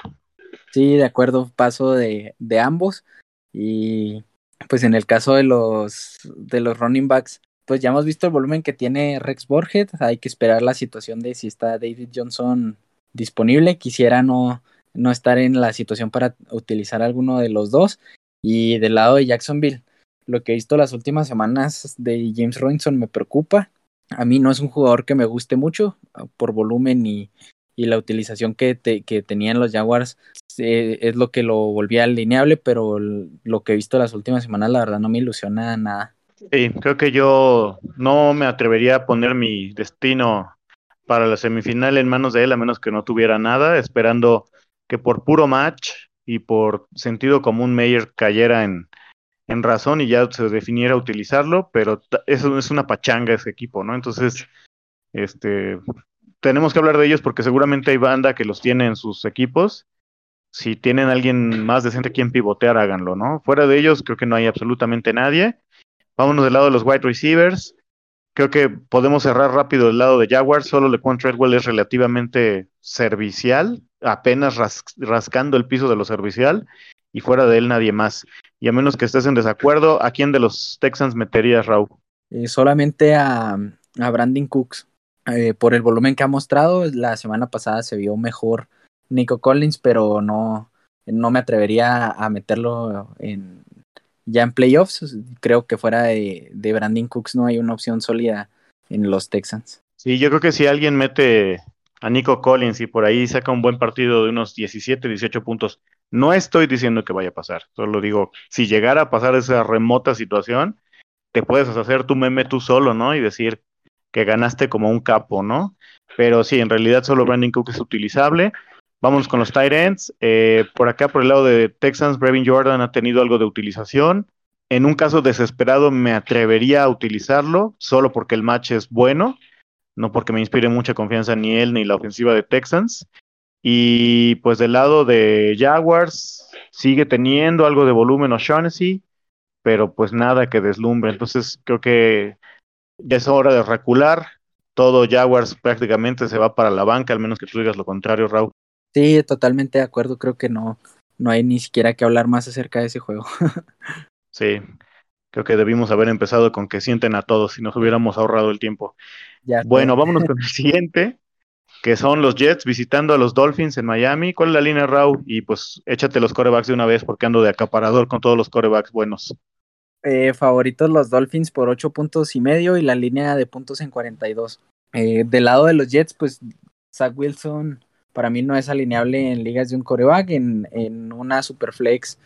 Sí, de acuerdo, paso de, de ambos. Y pues en el caso de los, de los running backs, pues ya hemos visto el volumen que tiene Rex Borget. Hay que esperar la situación de si está David Johnson disponible. Quisiera no, no estar en la situación para utilizar alguno de los dos. Y del lado de Jacksonville, lo que he visto las últimas semanas de James Robinson me preocupa. A mí no es un jugador que me guste mucho ah, por volumen y, y la utilización que, que tenían los Jaguars es lo que lo volvía alineable, pero lo que he visto las últimas semanas la verdad no me ilusiona nada. Sí, creo que yo no me atrevería a poner mi destino para la semifinal en manos de él a menos que no tuviera nada, esperando que por puro match y por sentido común Meyer cayera en, en razón y ya se definiera utilizarlo, pero eso es una pachanga ese equipo, ¿no? Entonces, este, tenemos que hablar de ellos porque seguramente hay banda que los tiene en sus equipos. Si tienen alguien más decente quien pivotear, háganlo, ¿no? Fuera de ellos, creo que no hay absolutamente nadie. Vámonos del lado de los wide receivers. Creo que podemos cerrar rápido del lado de Jaguars. Solo LeQuan Treadwell es relativamente servicial, apenas rascando el piso de lo servicial, y fuera de él nadie más. Y a menos que estés en desacuerdo, ¿a quién de los Texans meterías, Raúl? Eh, solamente a, a Brandon Cooks. Eh, por el volumen que ha mostrado, la semana pasada se vio mejor Nico Collins, pero no, no me atrevería a meterlo en, ya en playoffs, creo que fuera de, de Brandon Cooks no hay una opción sólida en los Texans. Sí, yo creo que si alguien mete a Nico Collins y por ahí saca un buen partido de unos 17, 18 puntos, no estoy diciendo que vaya a pasar, solo digo, si llegara a pasar esa remota situación, te puedes hacer tu meme tú solo, ¿no? Y decir que ganaste como un capo, ¿no? Pero sí, en realidad solo Brandon Cook es utilizable. Vamos con los tight ends. Eh, por acá, por el lado de Texans, Brevin Jordan ha tenido algo de utilización. En un caso desesperado me atrevería a utilizarlo, solo porque el match es bueno, no porque me inspire mucha confianza ni él ni la ofensiva de Texans. Y pues del lado de Jaguars, sigue teniendo algo de volumen O'Shaughnessy, pero pues nada que deslumbre. Entonces creo que ya es hora de recular. Todo Jaguars prácticamente se va para la banca, al menos que tú digas lo contrario, Raúl. Sí, totalmente de acuerdo. Creo que no, no hay ni siquiera que hablar más acerca de ese juego. sí, creo que debimos haber empezado con que sienten a todos si nos hubiéramos ahorrado el tiempo. Ya, bueno, vámonos con el siguiente, que son los Jets visitando a los Dolphins en Miami. ¿Cuál es la línea, Raúl? Y pues échate los corebacks de una vez porque ando de acaparador con todos los corebacks buenos. Eh, favoritos los Dolphins por ocho puntos y medio y la línea de puntos en 42. Eh, del lado de los Jets, pues Zach Wilson para mí no es alineable en ligas de un coreback, en, en una superflex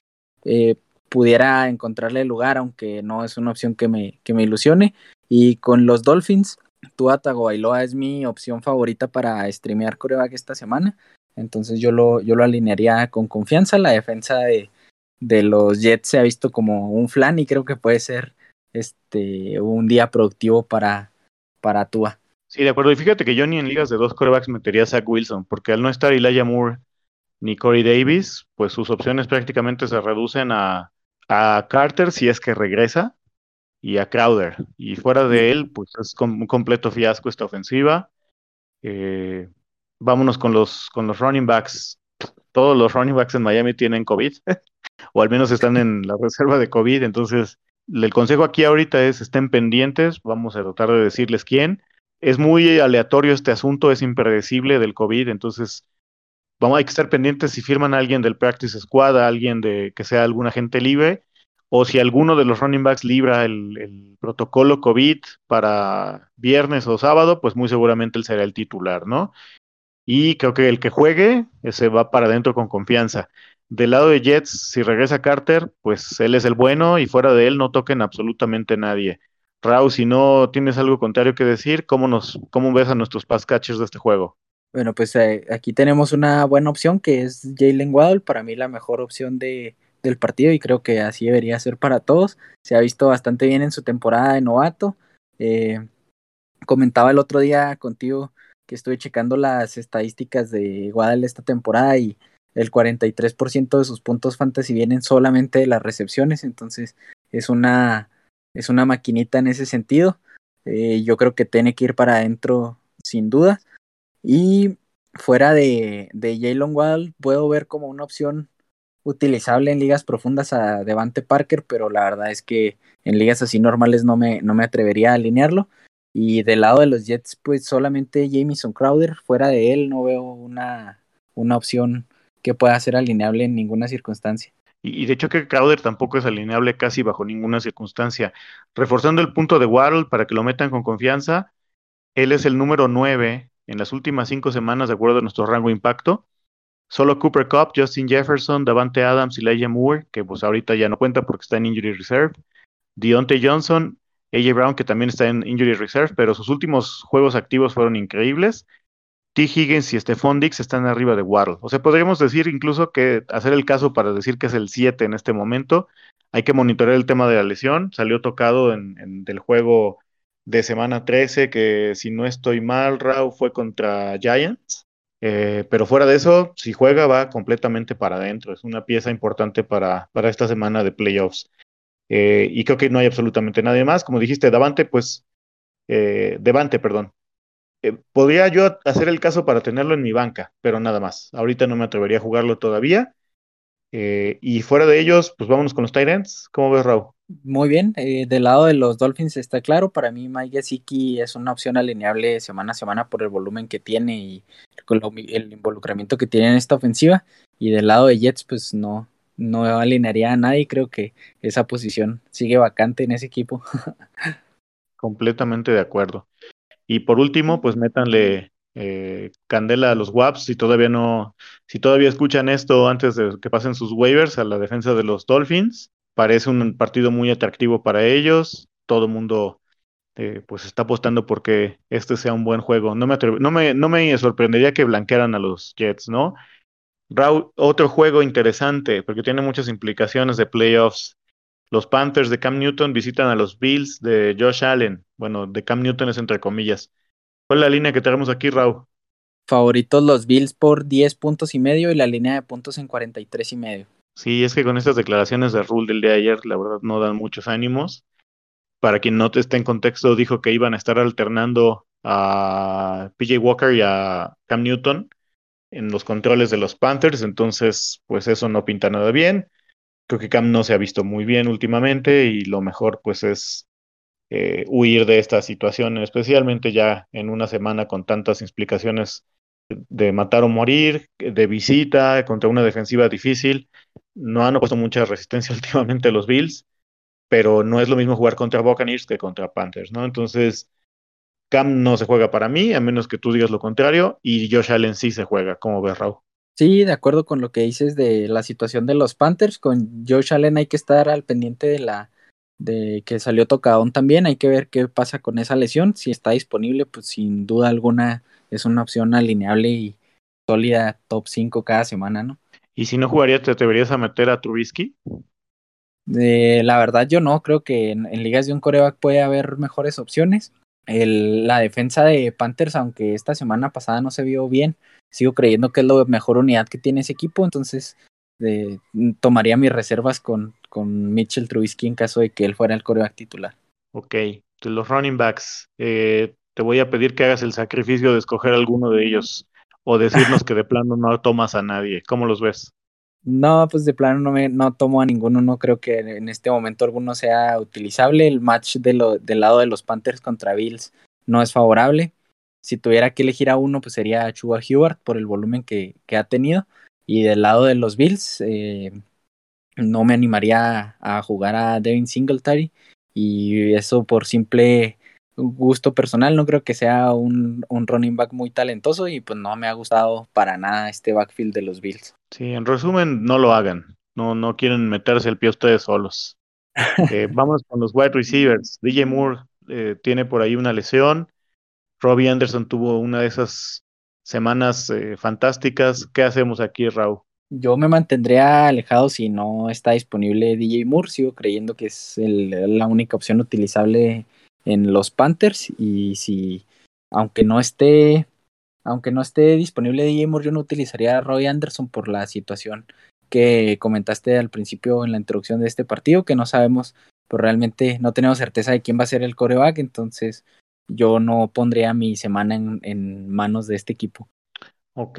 eh, pudiera encontrarle lugar, aunque no es una opción que me, que me ilusione. Y con los Dolphins, Tua Tagovailoa es mi opción favorita para streamear coreback esta semana. Entonces yo lo, yo lo alinearía con confianza. La defensa de, de los Jets se ha visto como un flan y creo que puede ser este un día productivo para, para Tua. Sí, de acuerdo. Y fíjate que yo ni en ligas de dos corebacks metería a Zach Wilson, porque al no estar Elijah Moore ni Corey Davis, pues sus opciones prácticamente se reducen a, a Carter si es que regresa y a Crowder. Y fuera de él, pues es un completo fiasco esta ofensiva. Eh, vámonos con los, con los running backs. Todos los running backs en Miami tienen COVID, o al menos están en la reserva de COVID. Entonces, el consejo aquí ahorita es estén pendientes. Vamos a tratar de decirles quién es muy aleatorio este asunto, es impredecible del COVID, entonces vamos, hay que estar pendientes si firman a alguien del practice squad, alguien de que sea algún agente libre, o si alguno de los running backs libra el, protocolo COVID para viernes o sábado, pues muy seguramente él será el titular, ¿no? Y creo que el que juegue se va para adentro con confianza. Del lado de Jets, si regresa Carter, pues él es el bueno y fuera de él no toquen absolutamente nadie. Raúl, si no tienes algo contrario que decir, ¿cómo, nos, cómo ves a nuestros pass catchers de este juego? Bueno, pues eh, aquí tenemos una buena opción que es Jalen Waddle, para mí la mejor opción de, del partido y creo que así debería ser para todos. Se ha visto bastante bien en su temporada de novato. Eh, comentaba el otro día contigo que estuve checando las estadísticas de Waddle esta temporada y el 43% de sus puntos fantasy vienen solamente de las recepciones, entonces es una, es una maquinita en ese sentido. Eh, yo creo que tiene que ir para adentro sin duda. Y fuera de, de Jalen Waddle, puedo ver como una opción utilizable en ligas profundas a Devante Parker, pero la verdad es que en ligas así normales no me, no me atrevería a alinearlo. Y del lado de los Jets, pues solamente Jamison Crowder, fuera de él no veo una, una opción que pueda ser alineable en ninguna circunstancia. Y, de hecho que Crowder tampoco es alineable casi bajo ninguna circunstancia. Reforzando el punto de Waddle para que lo metan con confianza, él es el número 9 en las últimas cinco semanas de acuerdo a nuestro rango impacto. Solo Cooper Cup, Justin Jefferson, Davante Adams y Leia Moore, que pues ahorita ya no cuenta porque está en Injury Reserve. Deontay Johnson, AJ Brown, que también está en Injury Reserve, pero sus últimos juegos activos fueron increíbles. T. Higgins y Stephon Dix están arriba de Waddle. O sea, podríamos decir incluso que hacer el caso para decir que es el 7 en este momento. Hay que monitorear el tema de la lesión. Salió tocado en, en del juego de semana 13, que si no estoy mal, Rao fue contra Giants. Eh, pero fuera de eso, si juega, va completamente para adentro. Es una pieza importante para, para esta semana de playoffs. Eh, y creo que no hay absolutamente nadie más. Como dijiste, Davante, pues, eh, Devante, perdón, podría yo hacer el caso para tenerlo en mi banca, pero nada más. Ahorita no me atrevería a jugarlo todavía. Y fuera de ellos, pues vámonos con los Titans. ¿Cómo ves, Raúl? Muy bien, eh, del lado de los Dolphins está claro. Para mí, Mike Gesicki es una opción alineable semana a semana por el volumen que tiene y el involucramiento que tiene en esta ofensiva. Y del lado de Jets, pues no, no alinearía a nadie. Creo que esa posición sigue vacante en ese equipo. Completamente de acuerdo. Y por último, pues métanle eh, candela a los WAPs si todavía no, si todavía escuchan esto antes de que pasen sus waivers a la defensa de los Dolphins. Parece un partido muy atractivo para ellos. Todo el mundo eh, pues está apostando porque este sea un buen juego. No me, no me, sorprendería que blanquearan a los Jets, ¿no? Raúl, otro juego interesante, porque tiene muchas implicaciones de playoffs. Los Panthers de Cam Newton visitan a los Bills de Josh Allen. Bueno, de Cam Newton es entre comillas. ¿Cuál es la línea que tenemos aquí, Raúl? Favoritos los Bills por 10 puntos y medio y la línea de puntos en 43 y medio. Sí, es que con estas declaraciones de Rule del día de ayer, la verdad no dan muchos ánimos. Para quien no esté en contexto, dijo que iban a estar alternando a PJ Walker y a Cam Newton en los controles de los Panthers, entonces pues eso no pinta nada bien. Creo que Cam no se ha visto muy bien últimamente y lo mejor pues es eh, huir de esta situación, especialmente ya en una semana con tantas explicaciones de matar o morir, de visita contra una defensiva difícil. No han puesto mucha resistencia últimamente los Bills, pero no es lo mismo jugar contra Buccaneers que contra Panthers, ¿no? Entonces, Cam no se juega para mí, a menos que tú digas lo contrario, y Josh Allen sí se juega. ¿Cómo ves, Raúl? Sí, de acuerdo con lo que dices de la situación de los Panthers, con Josh Allen hay que estar al pendiente de la de que salió tocadón también, hay que ver qué pasa con esa lesión, si está disponible, pues sin duda alguna es una opción alineable y sólida top 5 cada semana, ¿no? ¿Y si no jugarías, te atreverías a meter a Trubisky? Eh, la verdad yo no, creo que en, en, ligas de un coreback puede haber mejores opciones. El, la defensa de Panthers, aunque esta semana pasada no se vio bien, sigo creyendo que es la mejor unidad que tiene ese equipo, entonces eh, tomaría mis reservas con, con Mitchell Trubisky en caso de que él fuera el coreback titular. Ok, de los running backs, eh, te voy a pedir que hagas el sacrificio de escoger alguno de ellos o decirnos que de plano no tomas a nadie. ¿Cómo los ves? No, pues de plano no, me, no tomo a ninguno, no creo que en este momento alguno sea utilizable. El match de lo, del lado de los Panthers contra Bills no es favorable. Si tuviera que elegir a uno, pues sería Chuba Hubert por el volumen que, que ha tenido. Y del lado de los Bills, eh, no me animaría a jugar a Devin Singletary. Y eso por simple gusto personal, no creo que sea un, un, running back muy talentoso y pues no me ha gustado para nada este backfield de los Bills. Sí, en resumen, no lo hagan. No, no quieren meterse el pie ustedes solos. Eh, vamos con los wide receivers. DJ Moore eh, tiene por ahí una lesión. Robbie Anderson tuvo una de esas semanas eh, fantásticas. ¿Qué hacemos aquí, Raúl? Yo me mantendría alejado si no está disponible DJ Moore. Sigo creyendo que es el, la única opción utilizable en los Panthers. Y si, aunque no esté, aunque no esté disponible DJ Moore, yo no utilizaría a Roy Anderson por la situación que comentaste al principio en la introducción de este partido, que no sabemos, pues realmente no tenemos certeza de quién va a ser el coreback, entonces yo no pondría mi semana en, en manos de este equipo. Ok,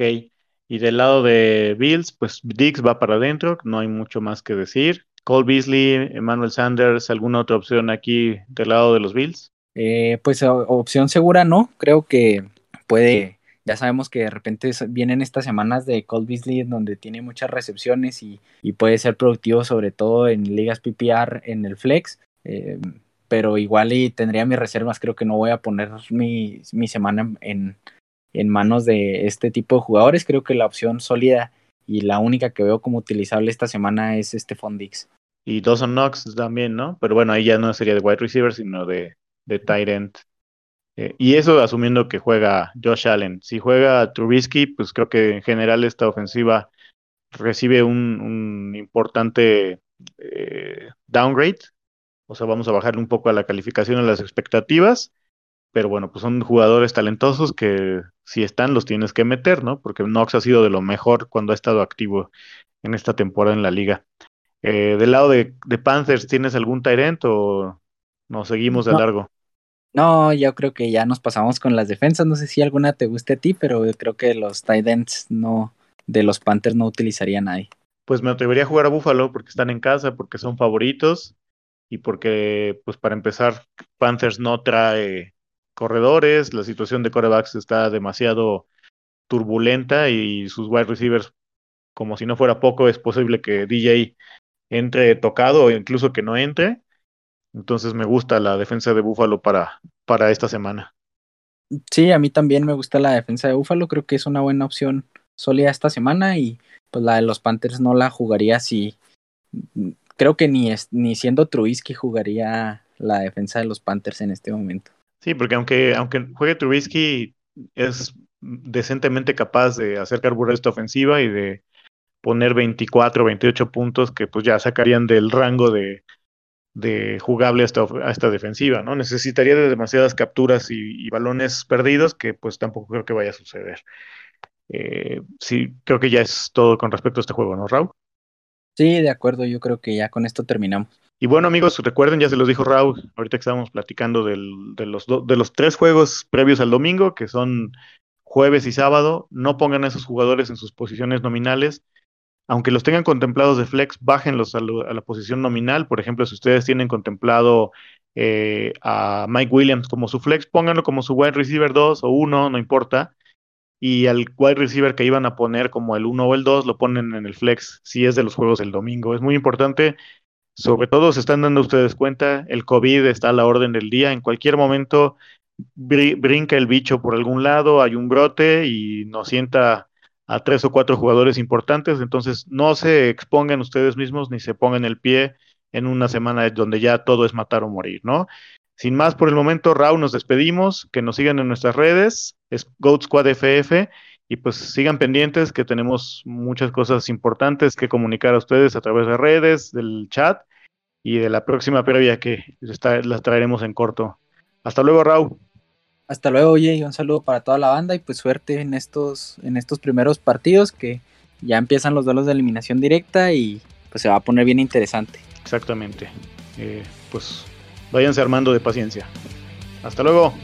y del lado de Bills, pues Dix va para adentro, no hay mucho más que decir. Cole Beasley, Emmanuel Sanders, ¿alguna otra opción aquí del lado de los Bills? Eh, pues opción segura no, creo que puede ya sabemos que de repente vienen estas semanas de Cole Beasley donde tiene muchas recepciones y, puede ser productivo sobre todo en ligas PPR en el flex. Eh, pero igual y tendría mis reservas, creo que no voy a poner mi, semana en, en manos de este tipo de jugadores. Creo que la opción sólida y la única que veo como utilizable esta semana es este Fondix. Y Dawson Knox también, ¿no? Pero bueno, ahí ya no sería de wide receiver, sino de, de tight end. Eh, y eso asumiendo que juega Josh Allen. Si juega Trubisky, pues creo que en general esta ofensiva recibe un, importante eh, downgrade. O sea, vamos a bajarle un poco a la calificación a las expectativas. Pero bueno, pues son jugadores talentosos que si están los tienes que meter, ¿no? Porque Knox ha sido de lo mejor cuando ha estado activo en esta temporada en la liga. Eh, del lado de, Panthers, ¿tienes algún Tyrant o nos seguimos de largo? No, yo creo que ya nos pasamos con las defensas. No sé si alguna te guste a ti, pero creo que los tight no, de los Panthers no utilizaría nadie. Pues me atrevería a jugar a Buffalo porque están en casa, porque son favoritos y porque, pues para empezar, Panthers no trae corredores, la situación de corebacks está demasiado turbulenta y sus wide receivers, como si no fuera poco, es posible que DJ entre tocado o incluso que no entre. Entonces me gusta la defensa de Búfalo para, para esta semana. Sí, a mí también me gusta la defensa de Búfalo, creo que es una buena opción sólida esta semana y pues la de los Panthers no la jugaría si creo que ni, ni siendo Trubisky jugaría la defensa de los Panthers en este momento. Sí, porque aunque, aunque juegue Trubisky es decentemente capaz de hacer carburar esta ofensiva y de poner 24, 28 puntos que pues ya sacarían del rango de, de jugable a esta, esta, defensiva, ¿no? Necesitaría de demasiadas capturas y, balones perdidos que pues tampoco creo que vaya a suceder. Eh, sí, creo que ya es todo con respecto a este juego, ¿no, Raúl? Sí, de acuerdo, yo creo que ya con esto terminamos. Y bueno, amigos, recuerden, ya se los dijo Raúl, ahorita que estábamos platicando de, los de los tres juegos previos al domingo, que son jueves y sábado, no pongan a esos jugadores en sus posiciones nominales, aunque los tengan contemplados de flex, bájenlos a, la posición nominal. Por ejemplo, si ustedes tienen contemplado eh, a Mike Williams como su flex, pónganlo como su wide receiver 2 o 1, no importa. Y al wide receiver que iban a poner como el 1 o el 2, lo ponen en el flex si es de los juegos del domingo. Es muy importante. Sobre todo se están dando ustedes cuenta, el COVID está a la orden del día. En cualquier momento brinca el bicho por algún lado, hay un brote y nos sienta a tres o cuatro jugadores importantes, entonces no se expongan ustedes mismos ni se pongan el pie en una semana donde ya todo es matar o morir, ¿no? Sin más por el momento, Raúl, nos despedimos, que nos sigan en nuestras redes, es Goat Squad FF, y pues sigan pendientes que tenemos muchas cosas importantes que comunicar a ustedes a través de redes, del chat y de la próxima previa que está, la traeremos en corto. Hasta luego, Raúl. Hasta luego, oye, y un saludo para toda la banda y pues suerte en estos, en estos primeros partidos que ya empiezan los duelos de eliminación directa y pues se va a poner bien interesante. Exactamente. Eh, pues váyanse armando de paciencia. Hasta luego.